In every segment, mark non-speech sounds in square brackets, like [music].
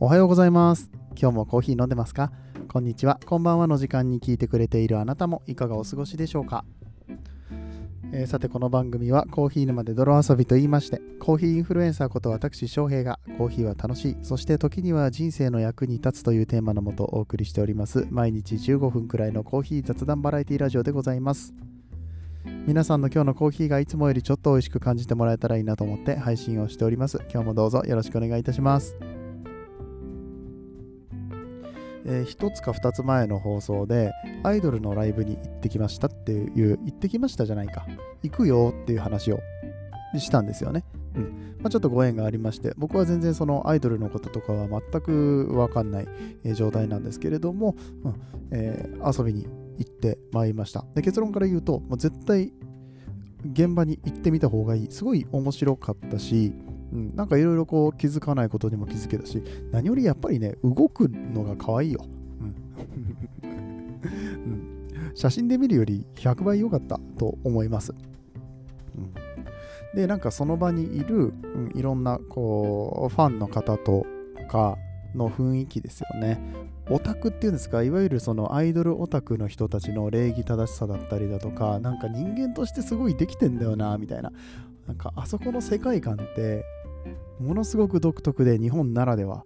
おはようございます。今日もコーヒー飲んでますか？こんにちは、こんばんはの時間に聞いてくれているあなたもいかがお過ごしでしょうか、えーさてこの番組はコーヒー沼で泥遊びと言いましてコーヒーインフルエンサーこと私翔平がコーヒーは楽しいそして時には人生の役に立つというテーマのもとお送りしております毎日15分くらいのコーヒー雑談バラエティラジオでございます。皆さんの今日のコーヒーがいつもよりちょっと美味しく感じてもらえたらいいなと思って配信をしております。今日もどうぞよろしくお願いいたします。えー、1つか2つ前の放送でアイドルのライブに行ってきましたっていう行ってきましたじゃないか。行くよっていう話をしたんですよね、うん。まあ、ちょっとご縁がありまして僕は全然そのアイドルのこととかは全く分かんない、え状態なんですけれども、うん。えー遊びに行ってまいりました。で結論から言うともう絶対現場に行ってみた方がいい。すごい面白かったしうん、なんかいろいろこう気づかないことにも気づけたし何よりやっぱりね動くのが可愛いよ、うん。うん。写真で見るより100倍良かったと思います、うん、でなんかその場にいる、うん、いろんなこうファンの方とかの雰囲気ですよね。オタクっていうんですかいわゆるそのアイドルオタクの人たちの礼儀正しさだったりだとかなんか人間としてすごいできてんだよなみたいな。なんかあそこの世界観ってものすごく独特で日本ならでは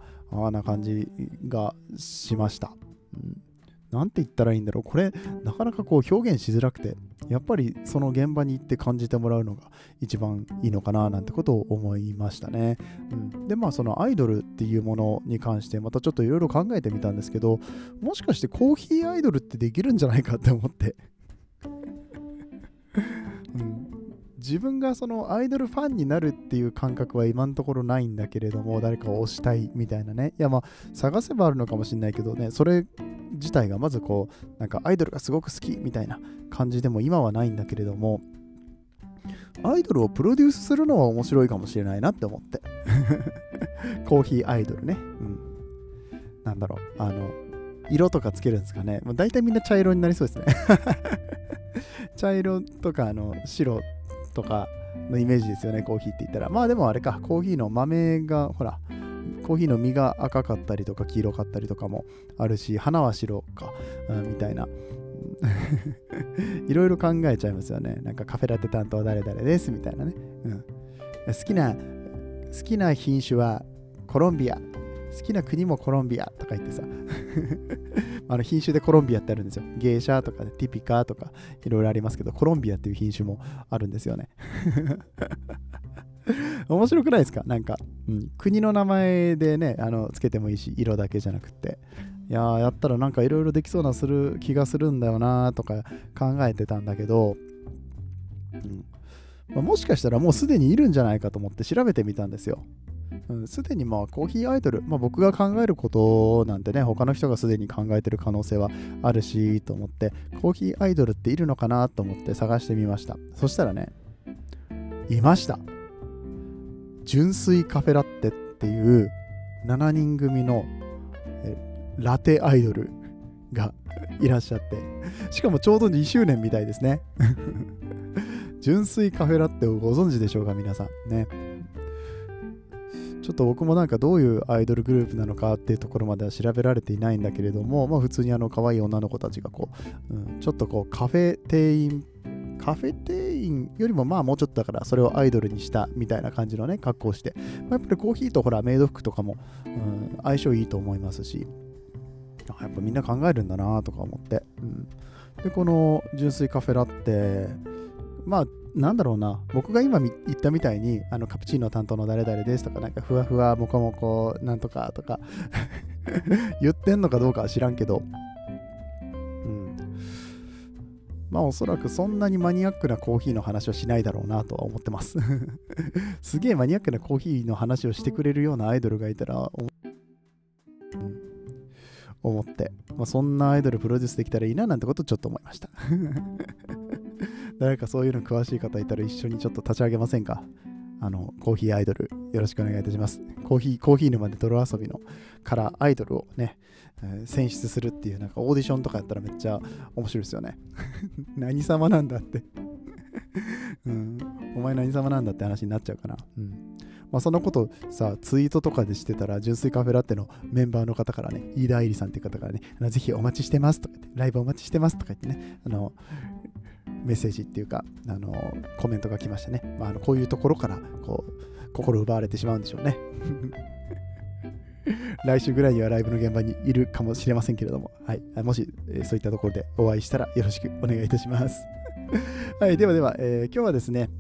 な感じがしました、うん。なんて言ったらいいんだろうこれなかなかこう表現しづらくてやっぱりその現場に行って感じてもらうのが一番いいのかななんてことを思いましたね。うん、でまあそのアイドルっていうものに関してまたちょっといろいろ考えてみたんですけどもしかしてコーヒーアイドルってできるんじゃないかって思って。自分がそのアイドルファンになるっていう感覚は今のところないんだけれども誰かを推したいみたいなね。いやまあ探せばあるのかもしれないけどね。それ自体がまずこうなんかアイドルがすごく好きみたいな感じでも今はないんだけれどもアイドルをプロデュースするのは面白いかもしれないなって思って。[laughs] コーヒーアイドルね。うん。なんだろう。あの色とかつけるんですかね。もう大体みんな茶色になりそうですね。[laughs] 茶色とかあの白とかのイメージですよね、コーヒーって言ったら。まあでもあれか、コーヒーの豆が、ほら、コーヒーの実が赤かったりとか黄色かったりとかもあるし、花は白か、うんみたいな。[laughs] いろいろ考えちゃいますよね。なんかカフェラテ担当は誰々ですみたいなね。うん、好きな、好きな品種はコロンビア。好きな国もコロンビアとか言ってさ [laughs] あの品種でコロンビアってあるんですよ。ゲーシャとか、ね、ティピカとかいろいろありますけど、コロンビアっていう品種もあるんですよね。[laughs] 面白くないですか？なんか、うん、国の名前でね、あのつけてもいいし、色だけじゃなくて。いやー、やったらなんかいろいろできそうなする気がするんだよなとか考えてたんだけど、うんまあもしかしたらもうすでにいるんじゃないかと思って調べてみたんですよ。うんすでにまあコーヒーアイドル、まあ、僕が考えることなんてね他の人がすでに考えてる可能性はあるしと思ってコーヒーアイドルっているのかなと思って探してみました。そしたらねいました。純粋カフェラッテっていう7人組のラテアイドルが [laughs] いらっしゃってしかもちょうど2周年みたいですね。[laughs] 純粋カフェラッテをご存知でしょうか皆さん。ね。ちょっと僕もなんかどういうアイドルグループなのかっていうところまでは調べられていないんだけれども、まあ普通にあの可愛い女の子たちがこう、うん、ちょっとこうカフェ店員、カフェ店員よりもまあもうちょっとだからそれをアイドルにしたみたいな感じのね格好をして、まあ、やっぱりコーヒーとほらメイド服とかも、うん、相性いいと思いますし、あやっぱみんな考えるんだなとか思って、うん、でこの純粋カフェラってまあなんだろうな。僕が今言ったみたいにあのカプチーノ担当の誰々ですとかなんかふわふわもこもこなんとかとか [laughs] 言ってんのかどうかは知らんけど。うん。まあおそらくそんなにマニアックなコーヒーの話はしないだろうなとは思ってます。[laughs] すげえマニアックなコーヒーの話をしてくれるようなアイドルがいたら思って、まあ、そんなアイドルプロデュースできたらいいななんてことちょっと思いました。[laughs] 誰かそういうの詳しい方いたら一緒にちょっと立ち上げませんか？あの、コーヒーアイドル、よろしくお願いいたします。コーヒー、コーヒー沼で泥遊びのからアイドルをね、えー選出するっていう、なんかオーディションとかやったらめっちゃ面白いですよね。[laughs] 何様なんだって、[laughs] うん。お前何様なんだって話になっちゃうかな。うん。まあ、そのことさ、ツイートとかでしてたら、純粋カフェラテのメンバーの方からね、飯田愛理さんっていう方からね、ぜひお待ちしてますとか言って、ライブお待ちしてますとか言ってね、あの、メッセージっていうか、あの、コメントが来ましたね。まあ、あのこういうところから、こう、心奪われてしまうんでしょうね。[laughs] 来週ぐらいにはライブの現場にいるかもしれませんけれども、はい、もし、え、そういったところでお会いしたらよろしくお願いいたします。[laughs] はい、ではでは、えー、今日はですね、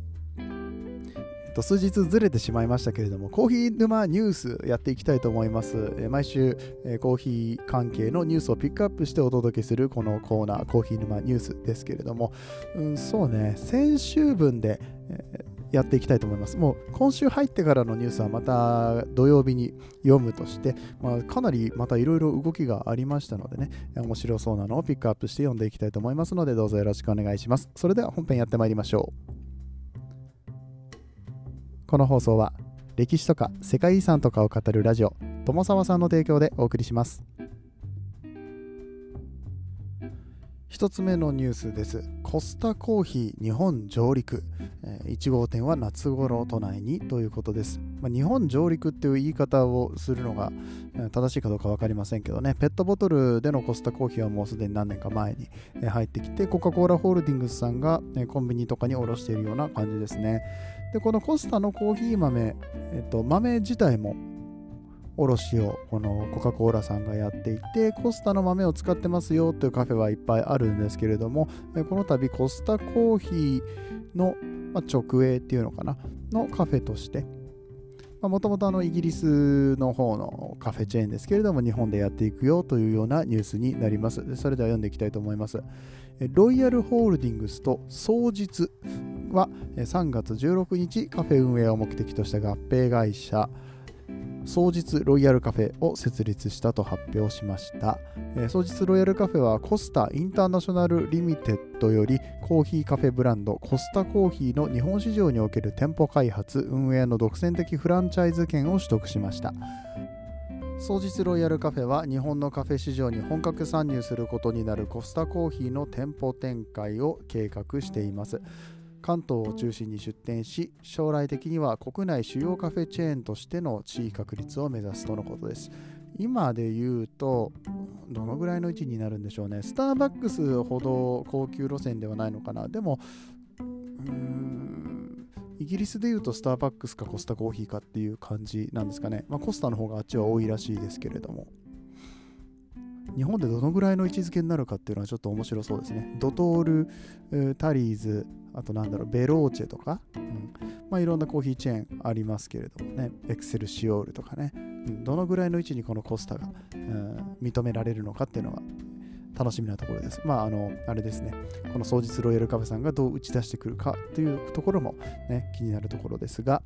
っと数日ずれてしまいましたけれども、コーヒー沼ニュースやっていきたいと思います。え、毎週、え、コーヒー関係のニュースをピックアップしてお届けするこのコーナー、コーヒー沼ニュースですけれども、うん、そうね、先週分で、えやっていきたいと思います。もう今週入ってからのニュースはまた土曜日に読むとして、まあ、かなりまたいろいろ動きがありましたのでね、面白そうなのをピックアップして読んでいきたいと思いますので、どうぞよろしくお願いします。それでは本編やってまいりましょう。この放送は歴史とか世界遺産とかを語るラジオ友沢さんの提供でお送りします。1つ目のニュースです。コスタコーヒー日本上陸。1号店は夏頃都内にということです。まあ、日本上陸っていう言い方をするのが正しいかどうか分かりませんけどね、ペットボトルでのコスタコーヒーはもうすでに何年か前に入ってきて、コカ・コーラホールディングスさんがコンビニとかに卸しているような感じですね。で、このコスタのコーヒー豆、えっと、豆自体も卸をこのコカ・コーラさんがやっていてコスタの豆を使ってますよというカフェはいっぱいあるんですけれどもこの度コスタコーヒーの直営っていうのかなのカフェとしてもともとイギリスの方のカフェチェーンですけれども日本でやっていくよというようなニュースになります。それでは読んでいきたいと思います。ロイヤルホールディングスと双日は3月16日カフェ運営を目的とした合併会社。双日ロイヤルカフェを設立したと発表しました、えー、双日ロイヤルカフェはコスタインターナショナルリミテッドよりコーヒーカフェブランドコスタコーヒーの日本市場における店舗開発運営の独占的フランチャイズ権を取得しました。双日ロイヤルカフェは日本のカフェ市場に本格参入することになるコスタコーヒーの店舗展開を計画しています。関東を中心に出店し将来的には国内主要カフェチェーンとしての地位確立を目指すとのことです。今で言うとどのぐらいの位置になるんでしょうね。スターバックスほど高級路線ではないのかな。でもイギリスで言うとスターバックスかコスタコーヒーかっていう感じなんですかね、まあ、コスタの方があっちは多いらしいですけれども。日本でどのぐらいの位置づけになるかっていうのはちょっと面白そうですね。ドトール、タリーズ、あとなんだろう、ベローチェとか、うん、まあいろんなコーヒーチェーンありますけれどもね、エクセルシオールとかね、うん、どのぐらいの位置にこのコスタが、うん、認められるのかっていうのは楽しみなところです。まあ、あの、あれですね、この双日ロイヤルカフェさんがどう打ち出してくるかというところも、ね、気になるところですが、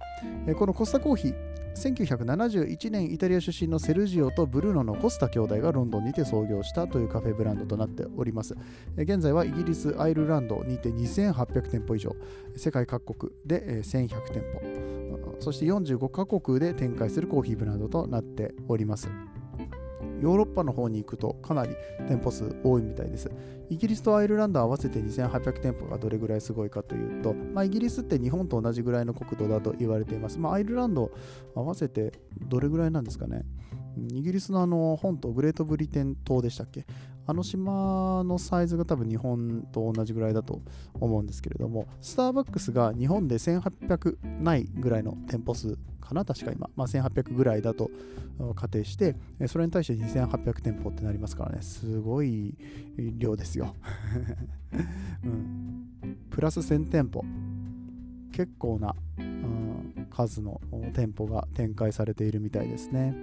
えこのコスタコーヒー、1971年イタリア出身のセルジオとブルーノのコスタ兄弟がロンドンにて創業したというカフェブランドとなっております。現在はイギリス、アイルランドにて2800店舗以上、世界各国で1100店舗、そして45カ国で展開するコーヒーブランドとなっております。ヨーロッパの方に行くとかなり店舗数多いみたいです。イギリスとアイルランド合わせて2800店舗がどれぐらいすごいかというと、まあ、イギリスって日本と同じぐらいの国土だと言われています。まあ、アイルランド合わせてどれぐらいなんですかね。イギリスのあの本島グレートブリテン島でしたっけ？あの島のサイズが多分日本と同じぐらいだと思うんですけれども、スターバックスが日本で1800ないぐらいの店舗数かな、確か今、まあ、1800ぐらいだと仮定して、それに対して2800店舗ってなりますからね、すごい量ですよ。[laughs] うん、プラス1000店舗。結構な、うん、数の店舗が展開されているみたいですね。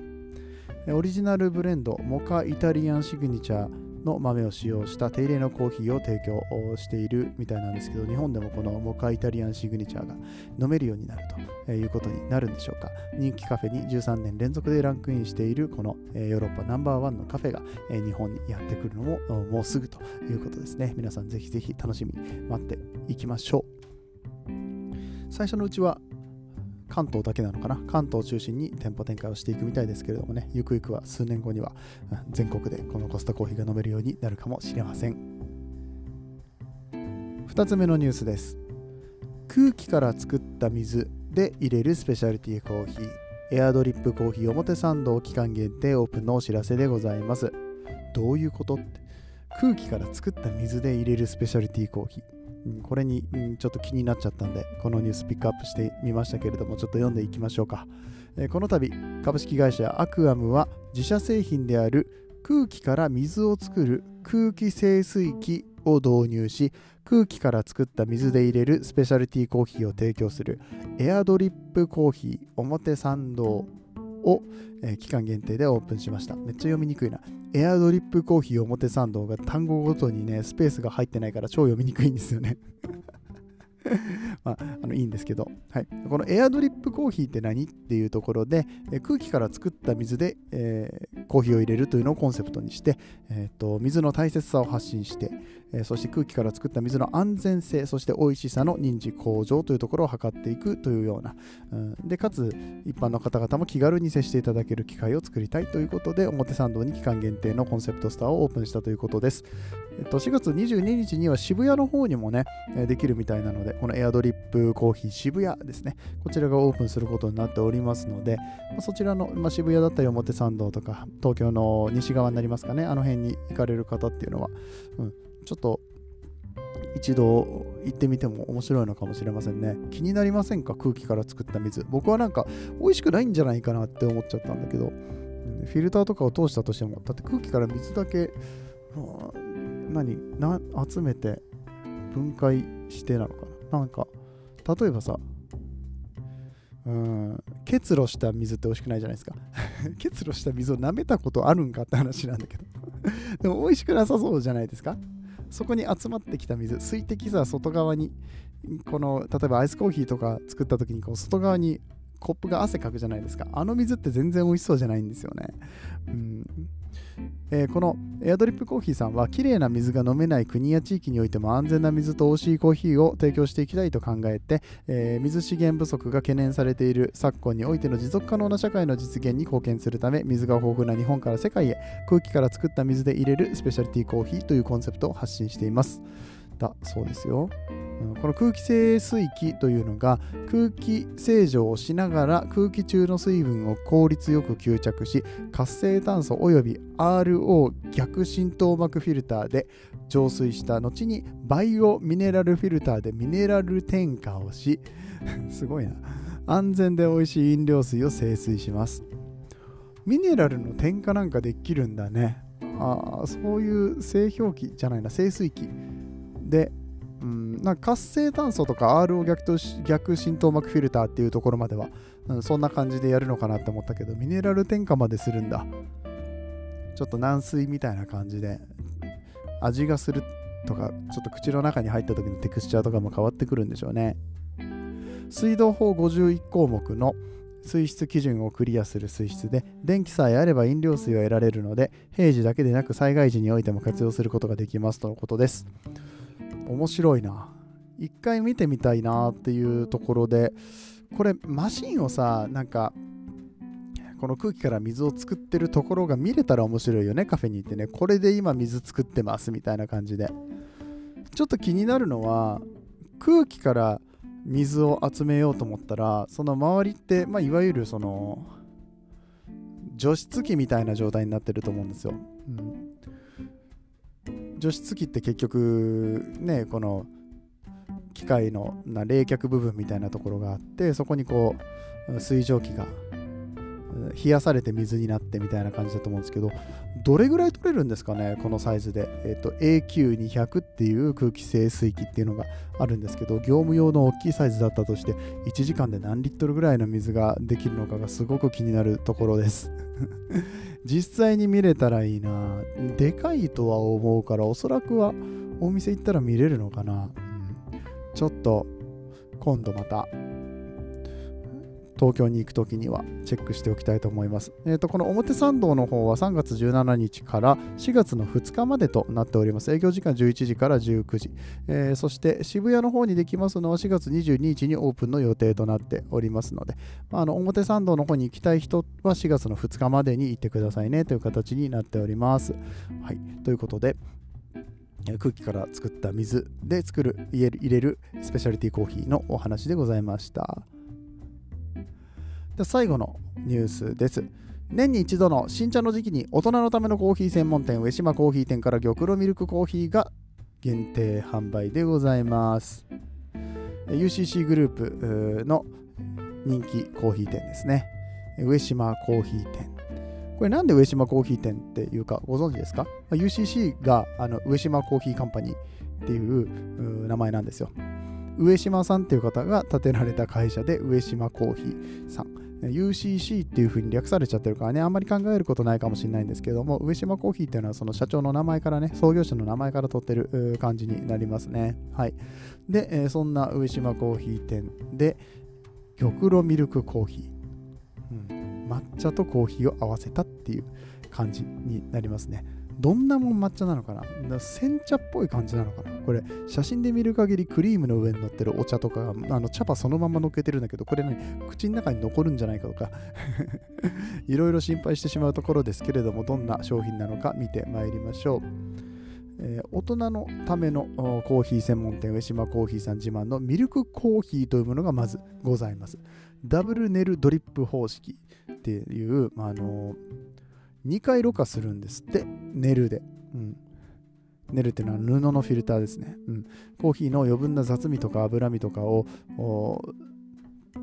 オリジナルブレンド、モカイタリアンシグニチャー、の豆を使用した手入れのコーヒーを提供しているみたいなんですけど日本でもこのモカイタリアンシグニチャーが飲めるようになるということになるんでしょうか人気カフェに13年連続でランクインしているこのヨーロッパナンバーワンのカフェが日本にやってくるのももうすぐということですね皆さんぜひぜひ楽しみに待っていきましょう最初のうちは関東だけなのかな？関東を中心に店舗展開をしていくみたいですけれどもね。ゆくゆくは数年後には全国でこのコスタコーヒーが飲めるようになるかもしれません。2つ目のニュースです。空気から作った水で入れるスペシャリティコーヒー。エアドリップコーヒー表参道期間限定オープンのお知らせでございます。どういうことって？空気から作った水で入れるスペシャリティコーヒー。これに、ちょっと気になっちゃったんでこのニュースピックアップしてみましたけれどもちょっと読んでいきましょうか、この度株式会社アクアムは自社製品である空気から水を作る空気清水機を導入し空気から作った水で入れるスペシャリティーコーヒーを提供するエアドリップコーヒー表参道を、えー期間限定でオープンしました。めっちゃ読みにくいな。エアドリップコーヒー表参道が単語ごとにねスペースが入ってないから超読みにくいんですよね。[laughs] まあ、あのいいんですけど、はい、このエアドリップコーヒーって何っていうところで、え空気から作った水で、えーコーヒーを入れるというのをコンセプトにして、えーと水の大切さを発信して、えーそして空気から作った水の安全性そして美味しさの認知向上というところを図っていくというような、うん。でかつ一般の方々も気軽に接していただける機会を作りたいということで表参道に期間限定のコンセプトスターをオープンしたということです、えっと4月22日には渋谷の方にもねできるみたいなのでこのエアドリップコーヒー渋谷ですね。こちらがオープンすることになっておりますので、まあそちらの、まあ、渋谷だったり表参道とか東京の西側になりますかね。あの辺に行かれる方っていうのは、うん、ちょっと一度行ってみても面白いのかもしれませんね。気になりませんか？空気から作った水。僕はなんか美味しくないんじゃないかなって思っちゃったんだけど。フィルターとかを通したとしてもだって空気から水だけ何？な集めて分解してなのかな？なんか例えばさうん結露した水って美味しくないじゃないですか。[laughs] 結露した水を舐めたことあるんかって話なんだけど。[laughs] でも美味しくなさそうじゃないですか。そこに集まってきた水水滴さ外側にこの例えばアイスコーヒーとか作った時にこう外側にコップが汗かくじゃないですか。あの水って全然美味しそうじゃないんですよね。うん。えーこのエアドリップコーヒーさんは綺麗な水が飲めない国や地域においても安全な水と美味しいコーヒーを提供していきたいと考えて、えー水資源不足が懸念されている昨今においての持続可能な社会の実現に貢献するため水が豊富な日本から世界へ空気から作った水で入れるスペシャリティコーヒーというコンセプトを発信しています。だそうですよ。この空気清水機というのが空気清浄をしながら空気中の水分を効率よく吸着し活性炭素および RO 逆浸透膜フィルターで浄水した後にバイオミネラルフィルターでミネラル添加をし [laughs] すごいな。安全で美味しい飲料水を清水します。ミネラルの添加なんかできるんだね。ああそういう製氷機じゃないな。清水機でうん、なんか活性炭素とか RO 逆と逆浸透膜フィルターっていうところまでは、うん、そんな感じでやるのかなって思ったけどミネラル添加までするんだ。ちょっと軟水みたいな感じで味がするとかちょっと口の中に入った時のテクスチャーとかも変わってくるんでしょうね。水道法51項目の水質基準をクリアする水質で電気さえあれば飲料水を得られるので平時だけでなく災害時においても活用することができますとのことです。面白いな。一回見てみたいなっていうところでこれマシンをさなんかこの空気から水を作ってるところが見れたら面白いよねカフェに行ってね。これで今水作ってますみたいな感じで。ちょっと気になるのは空気から水を集めようと思ったらその周りって、まあ、いわゆるその除湿機みたいな状態になってると思うんですよ、うん、除湿機って結局ねこの機械のな冷却部分みたいなところがあってそこにこう水蒸気が冷やされて水になってみたいな感じだと思うんですけどどれぐらい取れるんですかねこのサイズで、えっと AQ200 っていう空気清水機っていうのがあるんですけど業務用の大きいサイズだったとして1時間で何リットルぐらいの水ができるのかがすごく気になるところです。[laughs] 実際に見れたらいいな。でかいとは思うからおそらくはお店行ったら見れるのかな、うん、ちょっと今度また東京に行くときにはチェックしておきたいと思います。えー、とこの表参道の方は3月17日から4月の2日までとなっております。営業時間11時から19時。えーそして渋谷の方にできますのは4月22日にオープンの予定となっておりますので、まあ、あの表参道の方に行きたい人は4月の2日までに行ってくださいねという形になっております。はい、ということで、空気から作った水で作る入れるスペシャリティコーヒーのお話でございました。で最後のニュースです年に一度の新茶の時期に大人のためのコーヒー専門店上島コーヒー店から玉露ミルクコーヒーが限定販売でございます UCC グループの人気コーヒー店ですね上島コーヒー店これなんで上島コーヒー店っていうかご存知ですか ?UCC があの上島コーヒーカンパニーっていう名前なんですよ。上島さんっていう方が建てられた会社で上島コーヒーさん。UCC っていう風に略されちゃってるからね、あんまり考えることないかもしれないんですけども、上島コーヒーっていうのはその社長の名前からね、創業者の名前から取ってる感じになりますね。はい。で、そんな上島コーヒー店で、玉露ミルクコーヒー。うん抹茶とコーヒーを合わせたっていう感じになりますね。どんなもん抹茶なのかな？煎茶っぽい感じなのかな？これ、写真で見る限りクリームの上に乗ってるお茶とか、あの茶葉そのまま乗っけてるんだけど、これね、口の中に残るんじゃないかとか [laughs] いろいろ心配してしまうところですけれども、どんな商品なのか見てまいりましょう。えー、大人のためのコーヒー専門店上島コーヒーさん自慢のミルクコーヒーというものがまずございます。ダブルネルドリップ方式っていう、まあ、あの2回ろ過するんですって。ネルで、うん、ネルっていうのは布のフィルターですね、うん、コーヒーの余分な雑味とか脂身とかを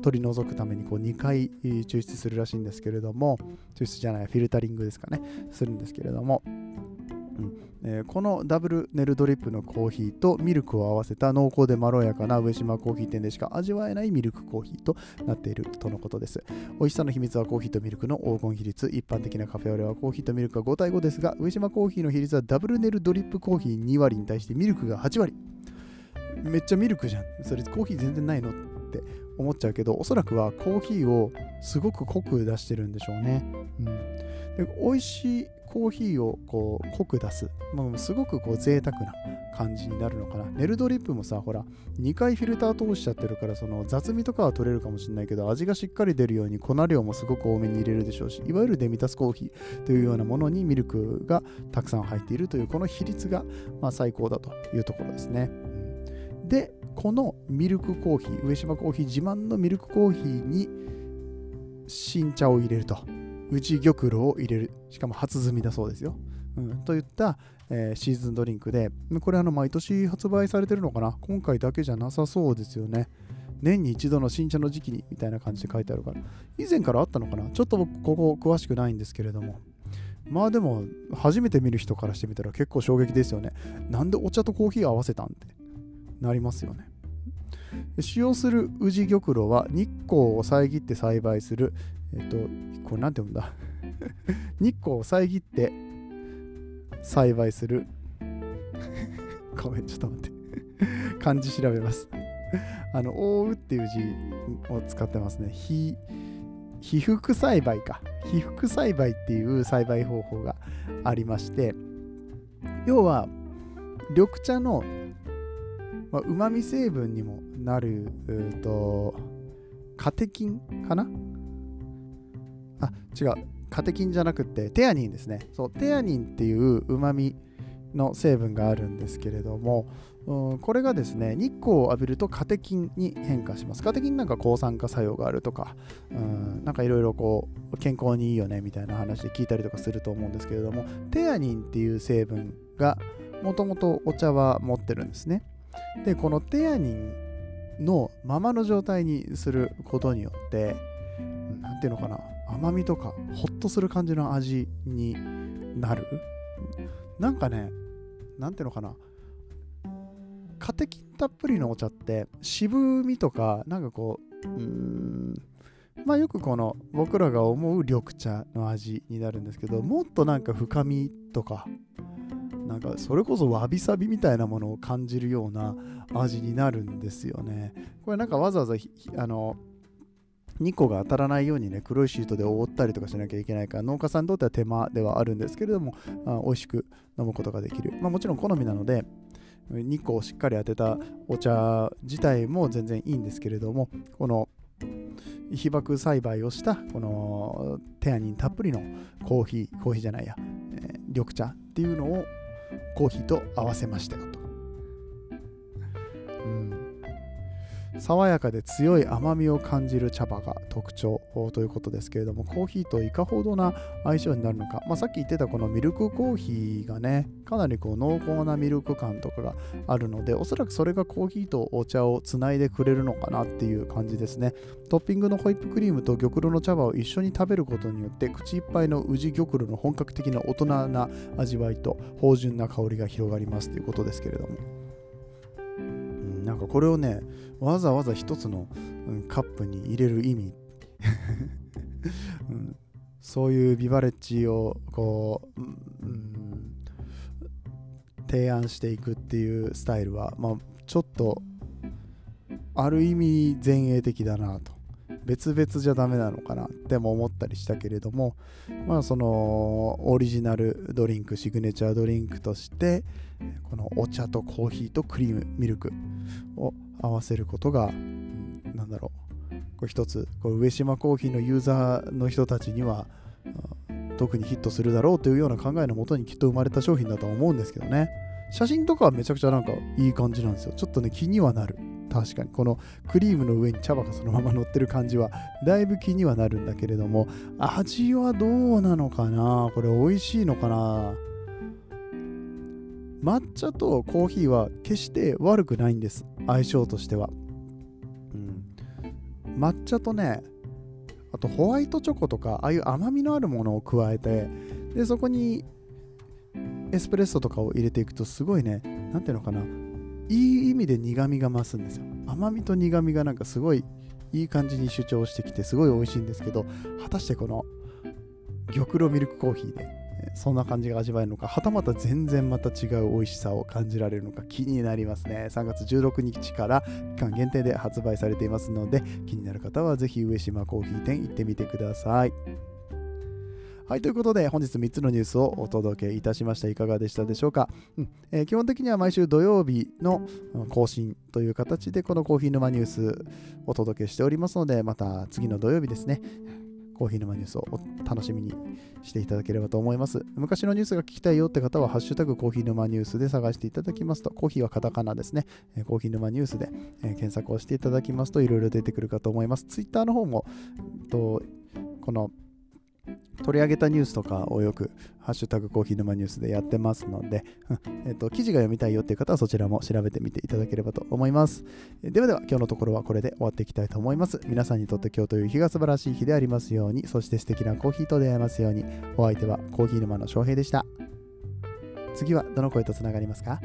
取り除くためにこう2回抽出するらしいんですけれども。抽出じゃないフィルタリングですかね。するんですけれども。うん。えー、このダブルネルドリップのコーヒーとミルクを合わせた濃厚でまろやかな上島コーヒー店でしか味わえないミルクコーヒーとなっているとのことです。美味しさの秘密はコーヒーとミルクの黄金比率。一般的なカフェオレはコーヒーとミルクが5対5ですが、上島コーヒーの比率はダブルネルドリップコーヒー2割に対してミルクが8割。めっちゃミルクじゃん。それコーヒー全然ないのって思っちゃうけど、おそらくはコーヒーをすごく濃く出してるんでしょうね。うん、で美味しいコーヒーをこう濃く出す、まあ、すごくこう贅沢な感じになるのかな。ネルドリップもさ、ほら、2回フィルター通しちゃってるから、その雑味とかは取れるかもしれないけど、味がしっかり出るように粉量もすごく多めに入れるでしょうし、いわゆるデミタスコーヒーというようなものにミルクがたくさん入っているという、この比率がまあ最高だというところですね。で、このミルクコーヒー、上島コーヒー自慢のミルクコーヒーに新茶を入れると。内玉露を入れる。しかも初摘みだそうですよ。うん、といった、えー、シーズンドリンクで、これあの毎年発売されてるのかな？今回だけじゃなさそうですよね。年に一度の新茶の時期にみたいな感じで書いてあるから。以前からあったのかな？ちょっと僕ここ詳しくないんですけれども。まあでも、初めて見る人からしてみたら結構衝撃ですよね。なんでお茶とコーヒー合わせたんってなりますよね。使用する宇治玉露は日光を遮って栽培するえっと、これなんて読んだ？[laughs] 日光を遮って栽培する。[laughs] ごめん、ちょっと待って。漢字調べます。あの、覆うっていう字を使ってますね。ひ、被覆栽培か。被覆栽培っていう栽培方法がありまして、要は、緑茶のうまみ成分にもなる、と、カテキンかな？あ違う。カテキンじゃなくてテアニンですね。そうテアニンっていううまみの成分があるんですけれども、うん、これがですね日光を浴びるとカテキンに変化します。カテキンなんか抗酸化作用があるとか、うん、なんかいろいろこう健康にいいよねみたいな話で聞いたりとかすると思うんですけれどもテアニンっていう成分がもともとお茶は持ってるんですね。でこのテアニンのままの状態にすることによって何ていうのかな。甘みとかホッとする感じの味になる？なんかねなんていうのかな？カテキンたっぷりのお茶って渋みとかなんかこううーんまあよくこの僕らが思う緑茶の味になるんですけどもっとなんか深みとかなんかそれこそわびさびみたいなものを感じるような味になるんですよね。これなんかわざわざあの日光が当たらないようにね、黒いシートで覆ったりとかしなきゃいけないから、農家さんにとっては手間ではあるんですけれども、あ美味しく飲むことができる。まあ、もちろん好みなので、日光をしっかり当てたお茶自体も全然いいんですけれども、この被爆栽培をしたこのテアニンたっぷりのコーヒー、コーヒーじゃないや、えー、緑茶っていうのをコーヒーと合わせましたよと。うん爽やかで強い甘みを感じる茶葉が特徴ということですけれどもコーヒーといかほどな相性になるのか、まあ、さっき言ってたこのミルクコーヒーがねかなりこう濃厚なミルク感とかがあるのでおそらくそれがコーヒーとお茶をつないでくれるのかなっていう感じですね。トッピングのホイップクリームと玉露の茶葉を一緒に食べることによって口いっぱいの宇治玉露の本格的な大人な味わいと芳醇な香りが広がりますということですけれども。なんかこれをねわざわざ一つの、カップに入れる意味、[laughs] うん、そういうビバレッジをこう、うん、提案していくっていうスタイルは、まあ、ちょっとある意味前衛的だなと。別々じゃダメなのかなっても思ったりしたけれどもまあそのオリジナルドリンクシグネチャードリンクとしてこのお茶とコーヒーとクリームミルクを合わせることが、うん、なんだろうこれ一つこう上島コーヒーのユーザーの人たちには特にヒットするだろうというような考えのもとにきっと生まれた商品だと思うんですけどね。写真とかはめちゃくちゃなんかいい感じなんですよ。ちょっとね気にはなる。確かに。このクリームの上に茶葉がそのまま乗ってる感じはだいぶ気にはなるんだけれども。味はどうなのかな？これ美味しいのかな？抹茶とコーヒーは決して悪くないんです。相性としては、うん、抹茶とねあとホワイトチョコとかああいう甘みのあるものを加えてでそこにエスプレッソとかを入れていくとすごいね何ていうのかな？いい意味で苦みが増すんですよ。甘みと苦みがなんかすごいいい感じに主張してきてすごい美味しいんですけど果たしてこの玉露ミルクコーヒーでそんな感じが味わえるのかはたまた全然また違う美味しさを感じられるのか気になりますね。3月16日から期間限定で発売されていますので気になる方はぜひ上島コーヒー店行ってみてください。はい、ということで本日3つのニュースをお届けいたしました。いかがでしたでしょうか、うんえー、基本的には毎週土曜日の更新という形でこのコーヒー沼ニュースお届けしておりますので、また次の土曜日ですね、コーヒー沼ニュースを楽しみにしていただければと思います。昔のニュースが聞きたいよって方は、ハッシュタグコーヒー沼ニュースで探していただきますと、コーヒーはカタカナですね、コーヒー沼ニュースで検索をしていただきますといろいろ出てくるかと思います。ツイッターの方も、とこの取り上げたニュースとかをよく、ハッシュタグコーヒー沼ニュースでやってますので、[laughs] えっと、記事が読みたいよっていう方はそちらも調べてみていただければと思います。ではでは、今日のところはこれで終わっていきたいと思います。皆さんにとって今日という日が素晴らしい日でありますように、そして素敵なコーヒーと出会えますように、お相手はコーヒー沼の翔平でした。次はどの声とつながりますか？